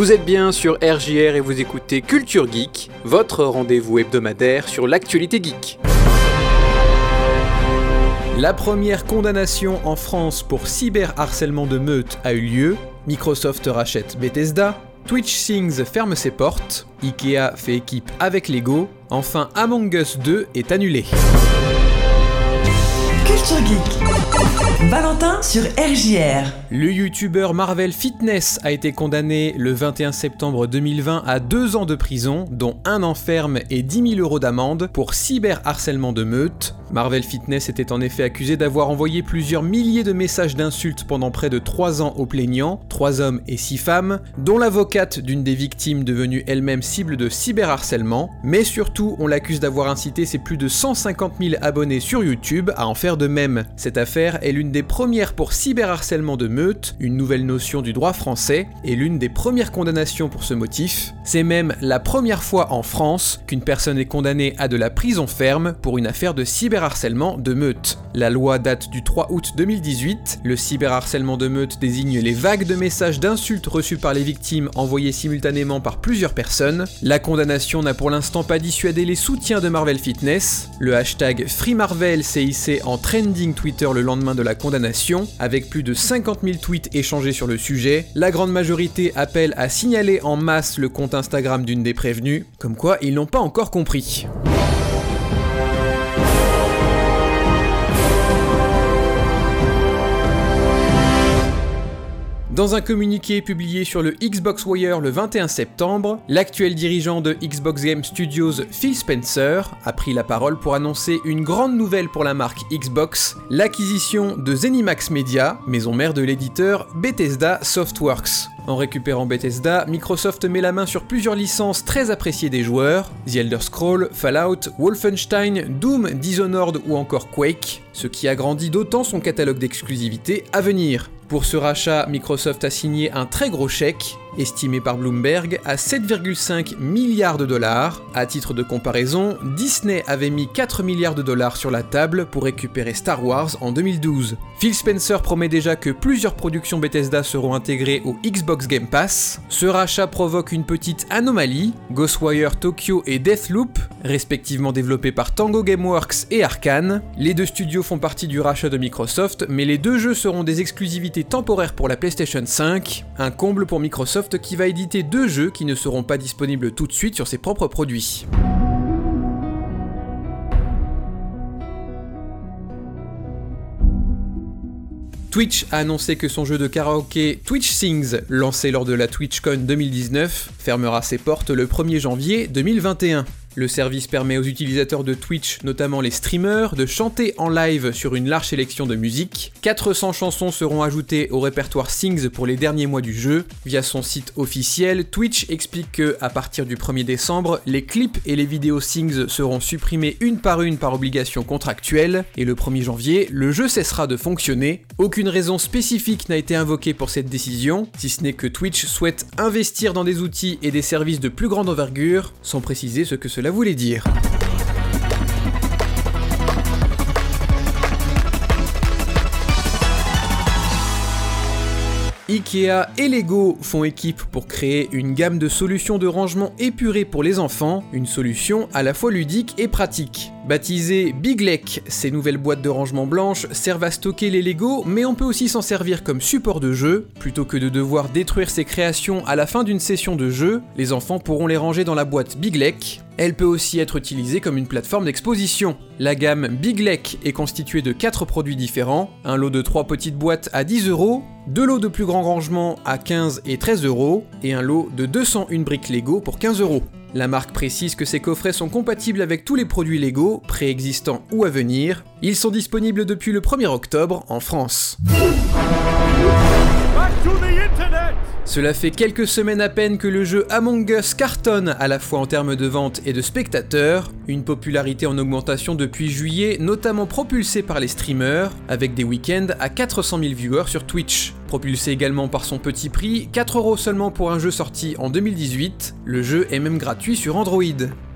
Vous êtes bien sur RJR et vous écoutez Culture Geek, votre rendez-vous hebdomadaire sur l'actualité geek. La première condamnation en France pour cyberharcèlement de meute a eu lieu, Microsoft rachète Bethesda, Twitch Things ferme ses portes, Ikea fait équipe avec Lego, enfin Among Us 2 est annulé. Culture Geek. Valentin sur RJR. Le youtubeur Marvel Fitness a été condamné le 21 septembre 2020 à deux ans de prison, dont un an ferme et 10 000 euros d'amende pour cyberharcèlement de meute. Marvel Fitness était en effet accusé d'avoir envoyé plusieurs milliers de messages d'insultes pendant près de trois ans aux plaignants, trois hommes et six femmes, dont l'avocate d'une des victimes devenue elle-même cible de cyberharcèlement, mais surtout on l'accuse d'avoir incité ses plus de 150 000 abonnés sur YouTube à en faire de même. Cette affaire est l'une des premières pour cyberharcèlement de meute, une nouvelle notion du droit français, et l'une des premières condamnations pour ce motif. C'est même la première fois en France qu'une personne est condamnée à de la prison ferme pour une affaire de cyberharcèlement de meute. La loi date du 3 août 2018. Le cyberharcèlement de meute désigne les vagues de messages d'insultes reçus par les victimes envoyés simultanément par plusieurs personnes. La condamnation n'a pour l'instant pas dissuadé les soutiens de Marvel Fitness. Le hashtag FreeMarvel s'est hissé en trending Twitter le lendemain de la condamnation, avec plus de 50 000 tweets échangés sur le sujet. La grande majorité appelle à signaler en masse le compte Instagram d'une des prévenues, comme quoi ils n'ont pas encore compris. Dans un communiqué publié sur le Xbox Wire le 21 septembre, l'actuel dirigeant de Xbox Game Studios, Phil Spencer, a pris la parole pour annoncer une grande nouvelle pour la marque Xbox, l'acquisition de Zenimax Media, maison mère de l'éditeur Bethesda Softworks. En récupérant Bethesda, Microsoft met la main sur plusieurs licences très appréciées des joueurs, The Elder Scrolls, Fallout, Wolfenstein, Doom, Dishonored ou encore Quake, ce qui agrandit d'autant son catalogue d'exclusivités à venir. Pour ce rachat, Microsoft a signé un très gros chèque, estimé par Bloomberg à 7,5 milliards de dollars. À titre de comparaison, Disney avait mis 4 milliards de dollars sur la table pour récupérer Star Wars en 2012. Phil Spencer promet déjà que plusieurs productions Bethesda seront intégrées au Xbox Game Pass. Ce rachat provoque une petite anomalie. Ghostwire Tokyo et Deathloop, respectivement développés par Tango Gameworks et Arkane. Les deux studios font partie du rachat de Microsoft, mais les deux jeux seront des exclusivités temporaires pour la PlayStation 5, un comble pour Microsoft qui va éditer deux jeux qui ne seront pas disponibles tout de suite sur ses propres produits. Twitch a annoncé que son jeu de karaoké Twitch Sings, lancé lors de la TwitchCon 2019, fermera ses portes le 1er janvier 2021. Le service permet aux utilisateurs de Twitch, notamment les streamers, de chanter en live sur une large sélection de musique. 400 chansons seront ajoutées au répertoire Sings pour les derniers mois du jeu. Via son site officiel, Twitch explique que, à partir du 1er décembre, les clips et les vidéos Sings seront supprimés une par une par obligation contractuelle, et le 1er janvier, le jeu cessera de fonctionner. Aucune raison spécifique n'a été invoquée pour cette décision, si ce n'est que Twitch souhaite investir dans des outils et des services de plus grande envergure, sans préciser ce que cela voulait dire. Ikea et Lego font équipe pour créer une gamme de solutions de rangement épurées pour les enfants, une solution à la fois ludique et pratique. Baptisées Big Lek, ces nouvelles boîtes de rangement blanches servent à stocker les Lego, mais on peut aussi s'en servir comme support de jeu. Plutôt que de devoir détruire ses créations à la fin d'une session de jeu, les enfants pourront les ranger dans la boîte Big Lek. Elle peut aussi être utilisée comme une plateforme d'exposition. La gamme Big Lek est constituée de 4 produits différents, un lot de 3 petites boîtes à 10 euros, lots de plus grand rangement à 15 et 13 euros, et un lot de 201 briques Lego pour 15 euros. La marque précise que ces coffrets sont compatibles avec tous les produits Lego, préexistants ou à venir. Ils sont disponibles depuis le 1er octobre en France. Cela fait quelques semaines à peine que le jeu Among Us cartonne à la fois en termes de vente et de spectateurs, une popularité en augmentation depuis juillet, notamment propulsée par les streamers, avec des week-ends à 400 000 viewers sur Twitch. Propulsé également par son petit prix, 4 euros seulement pour un jeu sorti en 2018, le jeu est même gratuit sur Android.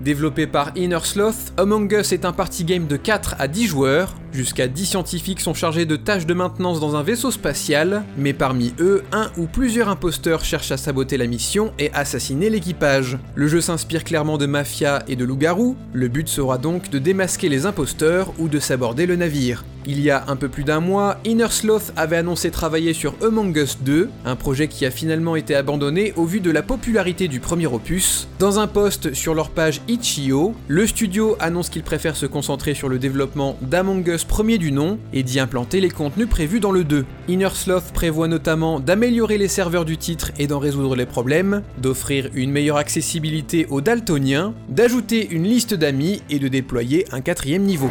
Développé par Inner Sloth, Among Us est un party game de 4 à 10 joueurs. Jusqu'à 10 scientifiques sont chargés de tâches de maintenance dans un vaisseau spatial, mais parmi eux, un ou plusieurs imposteurs cherchent à saboter la mission et assassiner l'équipage. Le jeu s'inspire clairement de Mafia et de Loup-garou, le but sera donc de démasquer les imposteurs ou de s'aborder le navire. Il y a un peu plus d'un mois, Inner Sloth avait annoncé travailler sur Among Us 2, un projet qui a finalement été abandonné au vu de la popularité du premier opus. Dans un post sur leur page Itch.io, le studio annonce qu'il préfère se concentrer sur le développement d'Among Us premier du nom et d'y implanter les contenus prévus dans le 2. Inner Sloth prévoit notamment d'améliorer les serveurs du titre et d'en résoudre les problèmes, d'offrir une meilleure accessibilité aux daltoniens, d'ajouter une liste d'amis et de déployer un quatrième niveau.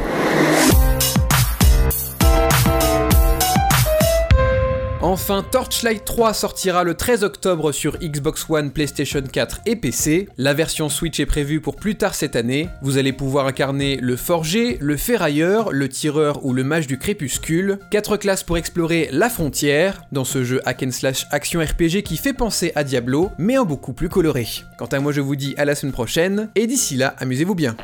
Enfin, Torchlight 3 sortira le 13 octobre sur Xbox One, PlayStation 4 et PC. La version Switch est prévue pour plus tard cette année. Vous allez pouvoir incarner le forger, le ferrailleur, le tireur ou le mage du crépuscule. 4 classes pour explorer la frontière, dans ce jeu hack and slash action RPG qui fait penser à Diablo, mais en beaucoup plus coloré. Quant à moi je vous dis à la semaine prochaine, et d'ici là, amusez-vous bien.